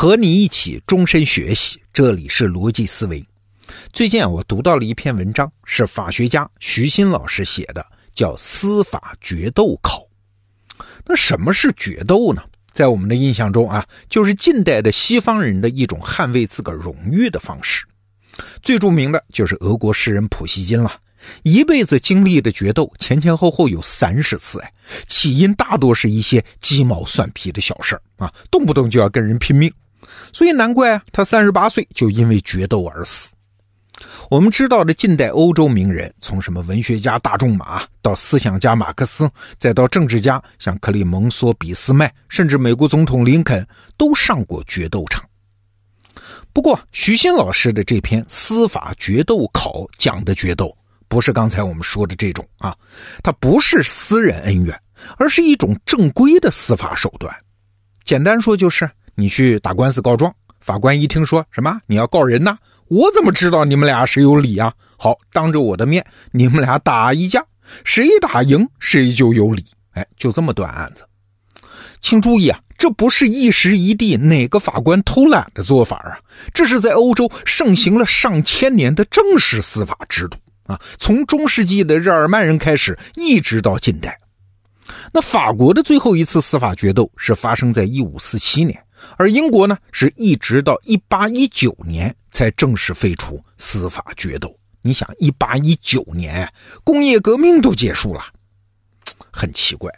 和你一起终身学习，这里是逻辑思维。最近啊，我读到了一篇文章，是法学家徐新老师写的，叫《司法决斗考》。那什么是决斗呢？在我们的印象中啊，就是近代的西方人的一种捍卫自个荣誉的方式。最著名的就是俄国诗人普希金了。一辈子经历的决斗前前后后有三十次，哎，起因大多是一些鸡毛蒜皮的小事儿啊，动不动就要跟人拼命，所以难怪，他三十八岁就因为决斗而死。我们知道的近代欧洲名人，从什么文学家大仲马到思想家马克思，再到政治家像克里蒙梭、俾斯麦，甚至美国总统林肯，都上过决斗场。不过，徐新老师的这篇《司法决斗考》讲的决斗。不是刚才我们说的这种啊，它不是私人恩怨，而是一种正规的司法手段。简单说就是你去打官司告状，法官一听说什么你要告人呐，我怎么知道你们俩谁有理啊？好，当着我的面你们俩打一架，谁打赢谁就有理。哎，就这么断案子。请注意啊，这不是一时一地哪个法官偷懒的做法啊，这是在欧洲盛行了上千年的正式司法制度。啊，从中世纪的日耳曼人开始，一直到近代，那法国的最后一次司法决斗是发生在一五四七年，而英国呢，是一直到一八一九年才正式废除司法决斗。你想，一八一九年，工业革命都结束了，很奇怪，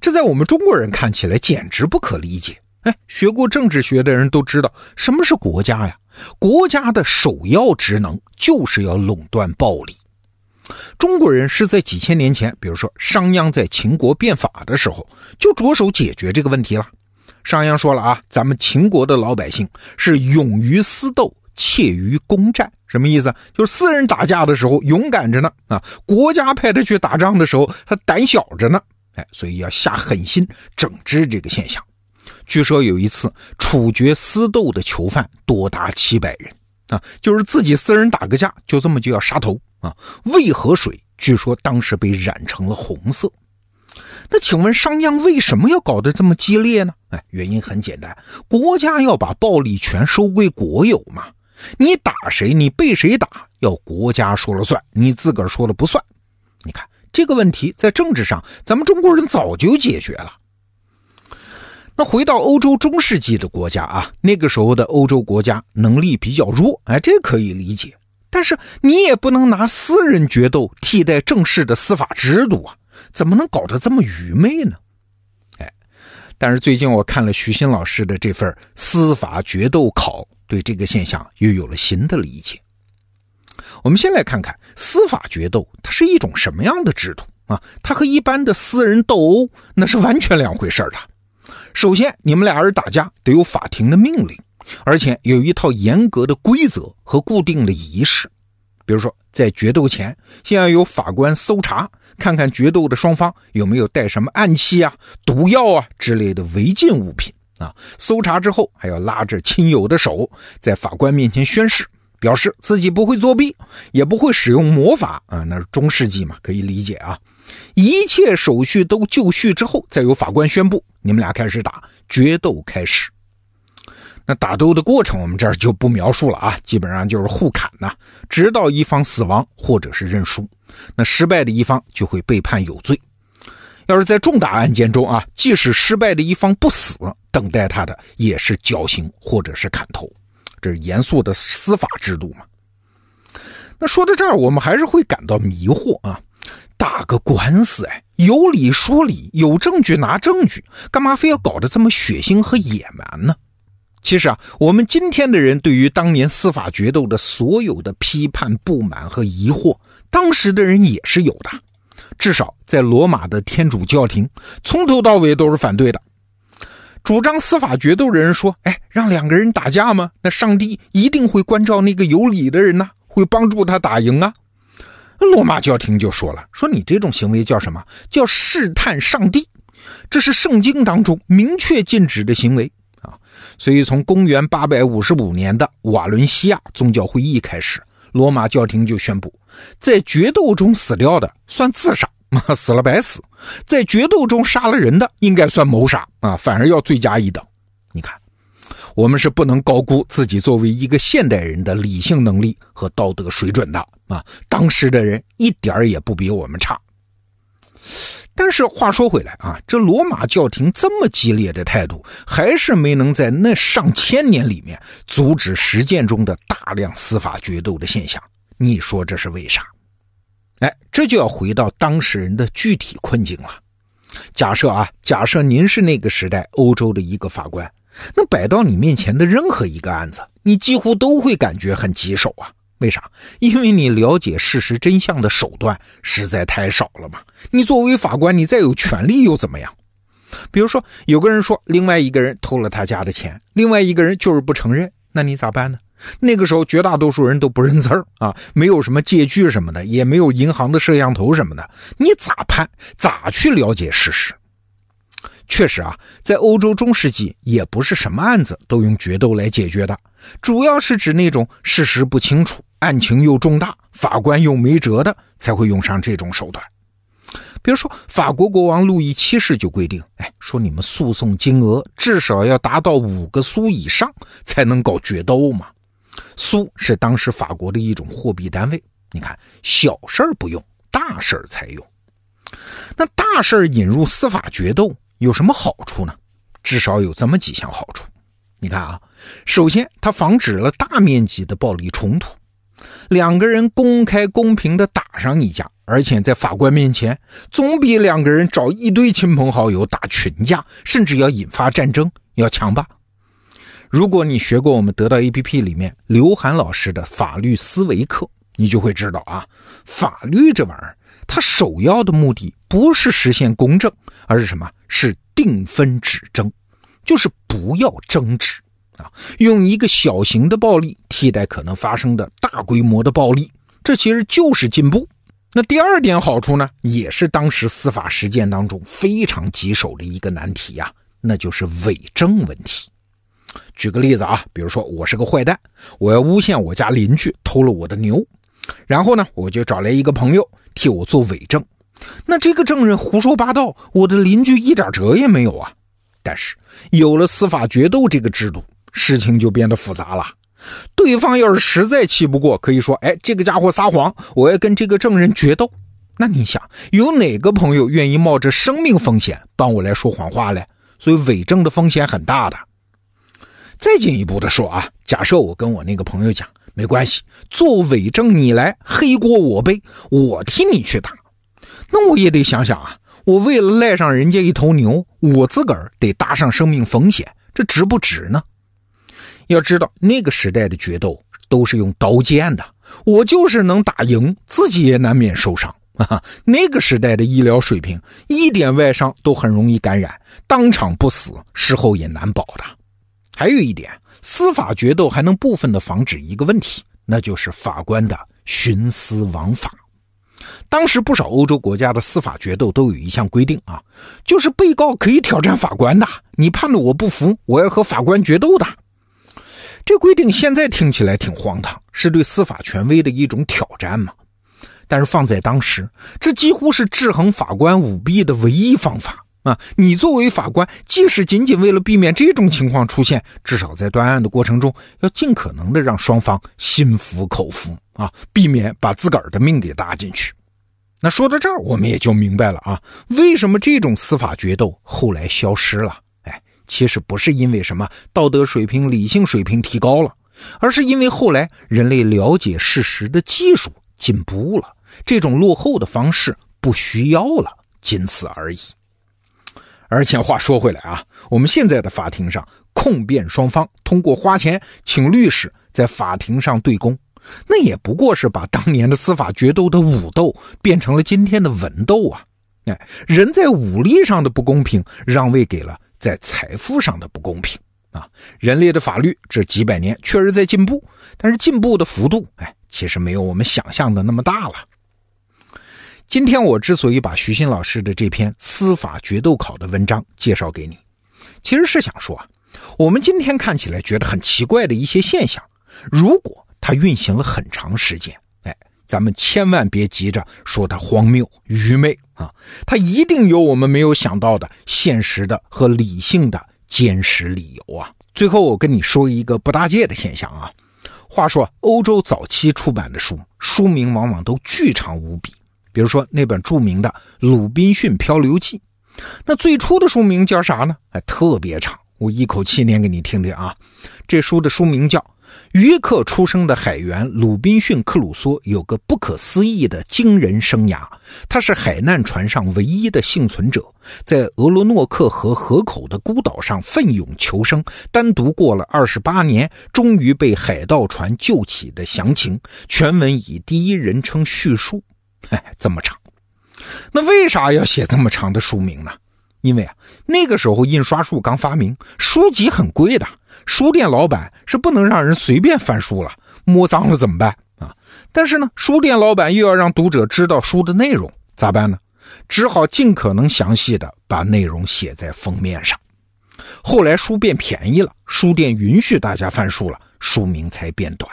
这在我们中国人看起来简直不可理解。哎，学过政治学的人都知道，什么是国家呀？国家的首要职能就是要垄断暴力。中国人是在几千年前，比如说商鞅在秦国变法的时候，就着手解决这个问题了。商鞅说了啊，咱们秦国的老百姓是勇于私斗，怯于攻战。什么意思？就是私人打架的时候勇敢着呢，啊，国家派他去打仗的时候他胆小着呢。哎，所以要下狠心整治这个现象。据说有一次处决私斗的囚犯多达七百人啊，就是自己私人打个架，就这么就要杀头啊。渭河水据说当时被染成了红色。那请问商鞅为什么要搞得这么激烈呢？哎，原因很简单，国家要把暴力权收归国有嘛。你打谁，你被谁打，要国家说了算，你自个儿说了不算。你看这个问题在政治上，咱们中国人早就解决了。那回到欧洲中世纪的国家啊，那个时候的欧洲国家能力比较弱，哎，这可以理解。但是你也不能拿私人决斗替代正式的司法制度啊，怎么能搞得这么愚昧呢？哎，但是最近我看了徐新老师的这份《司法决斗考》，对这个现象又有了新的理解。我们先来看看司法决斗，它是一种什么样的制度啊？它和一般的私人斗殴那是完全两回事的。首先，你们俩人打架得有法庭的命令，而且有一套严格的规则和固定的仪式。比如说，在决斗前，先要有法官搜查，看看决斗的双方有没有带什么暗器啊、毒药啊之类的违禁物品啊。搜查之后，还要拉着亲友的手，在法官面前宣誓，表示自己不会作弊，也不会使用魔法啊。那是中世纪嘛，可以理解啊。一切手续都就绪之后，再由法官宣布你们俩开始打决斗开始。那打斗的过程我们这儿就不描述了啊，基本上就是互砍呐，直到一方死亡或者是认输。那失败的一方就会被判有罪。要是在重大案件中啊，即使失败的一方不死，等待他的也是绞刑或者是砍头。这是严肃的司法制度嘛？那说到这儿，我们还是会感到迷惑啊。打个官司，哎，有理说理，有证据拿证据，干嘛非要搞得这么血腥和野蛮呢？其实啊，我们今天的人对于当年司法决斗的所有的批判、不满和疑惑，当时的人也是有的。至少在罗马的天主教廷，从头到尾都是反对的。主张司法决斗的人说：“哎，让两个人打架吗？那上帝一定会关照那个有理的人呐，会帮助他打赢啊。”罗马教廷就说了：“说你这种行为叫什么？叫试探上帝，这是圣经当中明确禁止的行为啊！所以从公元八百五十五年的瓦伦西亚宗教会议开始，罗马教廷就宣布，在决斗中死掉的算自杀，死了白死；在决斗中杀了人的，应该算谋杀啊，反而要罪加一等。你看。”我们是不能高估自己作为一个现代人的理性能力和道德水准的啊！当时的人一点儿也不比我们差。但是话说回来啊，这罗马教廷这么激烈的态度，还是没能在那上千年里面阻止实践中的大量司法决斗的现象。你说这是为啥？哎，这就要回到当事人的具体困境了。假设啊，假设您是那个时代欧洲的一个法官，那摆到你面前的任何一个案子，你几乎都会感觉很棘手啊。为啥？因为你了解事实真相的手段实在太少了嘛。你作为法官，你再有权利又怎么样？比如说，有个人说另外一个人偷了他家的钱，另外一个人就是不承认，那你咋办呢？那个时候，绝大多数人都不认字儿啊，没有什么借据什么的，也没有银行的摄像头什么的，你咋判？咋去了解事实？确实啊，在欧洲中世纪，也不是什么案子都用决斗来解决的，主要是指那种事实不清楚、案情又重大、法官又没辙的，才会用上这种手段。比如说，法国国王路易七世就规定，哎，说你们诉讼金额至少要达到五个苏以上，才能搞决斗嘛。苏是当时法国的一种货币单位。你看，小事儿不用，大事儿才用。那大事儿引入司法决斗有什么好处呢？至少有这么几项好处。你看啊，首先，它防止了大面积的暴力冲突。两个人公开公平的打上一架，而且在法官面前，总比两个人找一堆亲朋好友打群架，甚至要引发战争要强吧。如果你学过我们得到 APP 里面刘涵老师的法律思维课，你就会知道啊，法律这玩意儿，它首要的目的不是实现公正，而是什么？是定分止争，就是不要争执啊，用一个小型的暴力替代可能发生的大规模的暴力，这其实就是进步。那第二点好处呢，也是当时司法实践当中非常棘手的一个难题呀，那就是伪证问题。举个例子啊，比如说我是个坏蛋，我要诬陷我家邻居偷了我的牛，然后呢，我就找来一个朋友替我做伪证。那这个证人胡说八道，我的邻居一点辙也没有啊。但是有了司法决斗这个制度，事情就变得复杂了。对方要是实在气不过，可以说：“哎，这个家伙撒谎，我要跟这个证人决斗。”那你想，有哪个朋友愿意冒着生命风险帮我来说谎话嘞？所以伪证的风险很大的。再进一步的说啊，假设我跟我那个朋友讲，没关系，做伪证你来，黑锅我背，我替你去打。那我也得想想啊，我为了赖上人家一头牛，我自个儿得搭上生命风险，这值不值呢？要知道那个时代的决斗都是用刀剑的，我就是能打赢，自己也难免受伤 啊。那个时代的医疗水平，一点外伤都很容易感染，当场不死，事后也难保的。还有一点，司法决斗还能部分的防止一个问题，那就是法官的徇私枉法。当时不少欧洲国家的司法决斗都有一项规定啊，就是被告可以挑战法官的，你判的我不服，我要和法官决斗的。这规定现在听起来挺荒唐，是对司法权威的一种挑战嘛？但是放在当时，这几乎是制衡法官舞弊的唯一方法。啊，你作为法官，即使仅仅为了避免这种情况出现，至少在断案的过程中，要尽可能的让双方心服口服啊，避免把自个儿的命给搭进去。那说到这儿，我们也就明白了啊，为什么这种司法决斗后来消失了？哎，其实不是因为什么道德水平、理性水平提高了，而是因为后来人类了解事实的技术进步了，这种落后的方式不需要了，仅此而已。而且话说回来啊，我们现在的法庭上，控辩双方通过花钱请律师在法庭上对攻，那也不过是把当年的司法决斗的武斗变成了今天的文斗啊！哎，人在武力上的不公平，让位给了在财富上的不公平啊！人类的法律这几百年确实在进步，但是进步的幅度，哎，其实没有我们想象的那么大了。今天我之所以把徐新老师的这篇司法决斗考的文章介绍给你，其实是想说啊，我们今天看起来觉得很奇怪的一些现象，如果它运行了很长时间，哎，咱们千万别急着说它荒谬愚昧啊，它一定有我们没有想到的现实的和理性的坚实理由啊，最后我跟你说一个不搭界的现象啊。话说，欧洲早期出版的书，书名往往都巨长无比。比如说那本著名的《鲁滨逊漂流记》，那最初的书名叫啥呢？哎，特别长，我一口气念给你听听啊。这书的书名叫。约克出生的海员鲁滨逊·克鲁梭有个不可思议的惊人生涯。他是海难船上唯一的幸存者，在俄罗诺克河河口的孤岛上奋勇求生，单独过了二十八年，终于被海盗船救起的详情，全文以第一人称叙述。哎，这么长，那为啥要写这么长的书名呢？因为啊，那个时候印刷术刚发明，书籍很贵的。书店老板是不能让人随便翻书了，摸脏了怎么办啊？但是呢，书店老板又要让读者知道书的内容，咋办呢？只好尽可能详细的把内容写在封面上。后来书变便宜了，书店允许大家翻书了，书名才变短。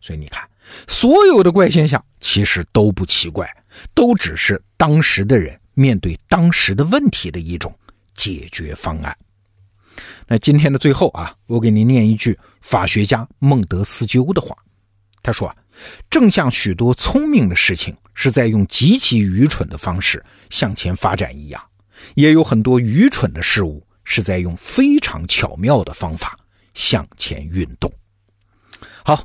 所以你看，所有的怪现象其实都不奇怪，都只是当时的人面对当时的问题的一种解决方案。那今天的最后啊，我给您念一句法学家孟德斯鸠的话。他说啊，正像许多聪明的事情是在用极其愚蠢的方式向前发展一样，也有很多愚蠢的事物是在用非常巧妙的方法向前运动。好，